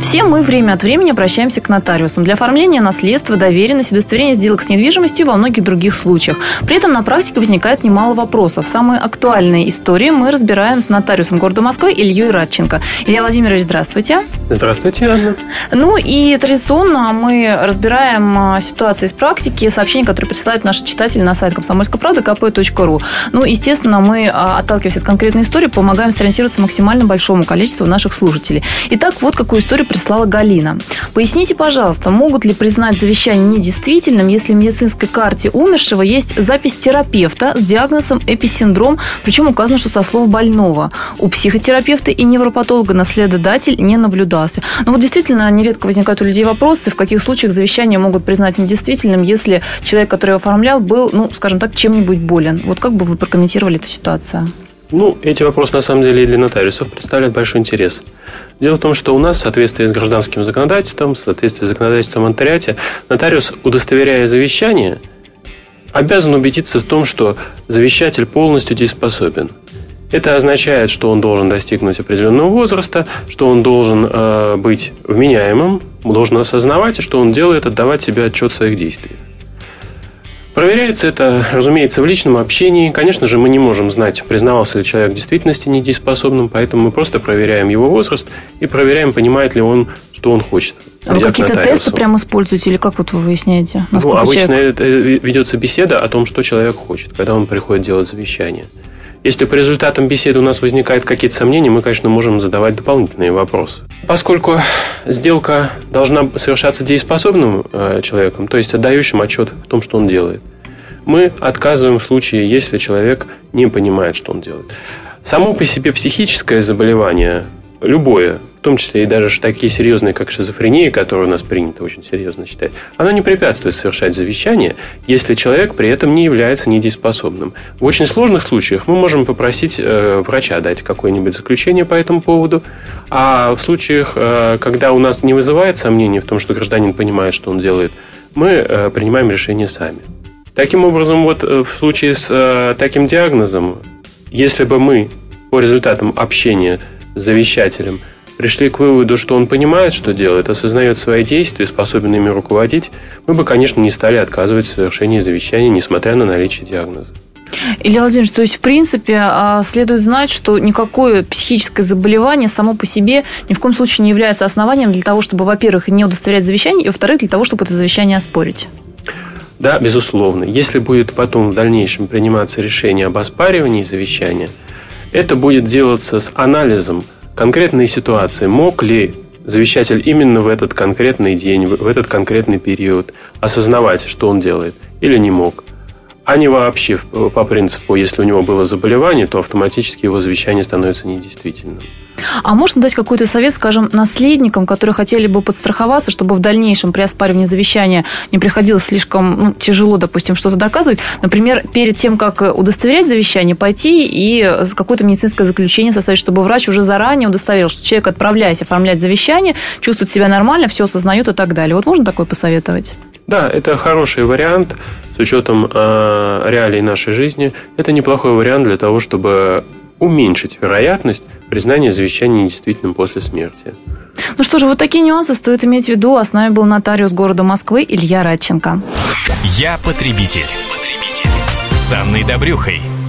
Все мы время от времени обращаемся к нотариусам для оформления наследства, доверенности, удостоверения сделок с недвижимостью и во многих других случаях. При этом на практике возникает немало вопросов. Самые актуальные истории мы разбираем с нотариусом города Москвы Ильей Радченко. Илья Владимирович, здравствуйте. Здравствуйте, Анна. Ну и традиционно мы разбираем а, ситуации из практики, сообщения, которые присылают наши читатели на сайт комсомольской правды kp.ru. Ну, естественно, мы, а, отталкиваясь от конкретной истории, помогаем сориентироваться максимально большому количеству наших слушателей. Итак, вот какую историю прислала Галина. Поясните, пожалуйста, могут ли признать завещание недействительным, если в медицинской карте умершего есть запись терапевта с диагнозом эписиндром, причем указано, что со слов больного. У психотерапевта и невропатолога наследодатель не наблюдался. Но вот действительно нередко возникают у людей вопросы, в каких случаях завещание могут признать недействительным, если человек, который его оформлял, был, ну, скажем так, чем-нибудь болен. Вот как бы вы прокомментировали эту ситуацию? Ну, эти вопросы на самом деле и для нотариусов представляют большой интерес. Дело в том, что у нас в соответствии с гражданским законодательством, в соответствии с законодательством о нотариате, нотариус, удостоверяя завещание, обязан убедиться в том, что завещатель полностью дееспособен. Это означает, что он должен достигнуть определенного возраста, что он должен э, быть вменяемым, должен осознавать, что он делает, отдавать себе отчет в своих действиях. Проверяется это, разумеется, в личном общении. Конечно же, мы не можем знать, признавался ли человек в действительности недееспособным, поэтому мы просто проверяем его возраст и проверяем, понимает ли он, что он хочет. А вы какие-то тесты прям используете или как вот вы выясняете? Ну, обычно человек... ведется беседа о том, что человек хочет, когда он приходит делать завещание. Если по результатам беседы у нас возникают какие-то сомнения, мы, конечно, можем задавать дополнительные вопросы. Поскольку сделка должна совершаться дееспособным э, человеком, то есть отдающим отчет в том, что он делает, мы отказываем в случае, если человек не понимает, что он делает. Само по себе психическое заболевание, любое, том числе и даже такие серьезные, как шизофрения, которые у нас принято очень серьезно считать, оно не препятствует совершать завещание, если человек при этом не является недееспособным. В очень сложных случаях мы можем попросить э, врача дать какое-нибудь заключение по этому поводу, а в случаях, э, когда у нас не вызывает сомнений в том, что гражданин понимает, что он делает, мы э, принимаем решение сами. Таким образом, вот э, в случае с э, таким диагнозом, если бы мы по результатам общения с завещателем – пришли к выводу, что он понимает, что делает, осознает свои действия, способен ими руководить, мы бы, конечно, не стали отказывать в совершении завещания, несмотря на наличие диагноза. Илья Владимирович, то есть, в принципе, а, следует знать, что никакое психическое заболевание само по себе ни в коем случае не является основанием для того, чтобы, во-первых, не удостоверять завещание, и, во-вторых, для того, чтобы это завещание оспорить. Да, безусловно. Если будет потом в дальнейшем приниматься решение об оспаривании завещания, это будет делаться с анализом конкретные ситуации. Мог ли завещатель именно в этот конкретный день, в этот конкретный период осознавать, что он делает, или не мог? А не вообще по принципу, если у него было заболевание, то автоматически его завещание становится недействительным. А можно дать какой-то совет, скажем, наследникам, которые хотели бы подстраховаться, чтобы в дальнейшем при оспаривании завещания не приходилось слишком ну, тяжело, допустим, что-то доказывать? Например, перед тем, как удостоверять завещание, пойти и какое-то медицинское заключение составить, чтобы врач уже заранее удостоверил, что человек, отправляясь оформлять завещание, чувствует себя нормально, все осознает и так далее. Вот можно такое посоветовать? Да, это хороший вариант с учетом э, реалий нашей жизни. Это неплохой вариант для того, чтобы уменьшить вероятность признания завещания недействительным после смерти. Ну что же, вот такие нюансы стоит иметь в виду. А с нами был нотариус города Москвы Илья Радченко. Я потребитель. потребитель. С Анной Добрюхой.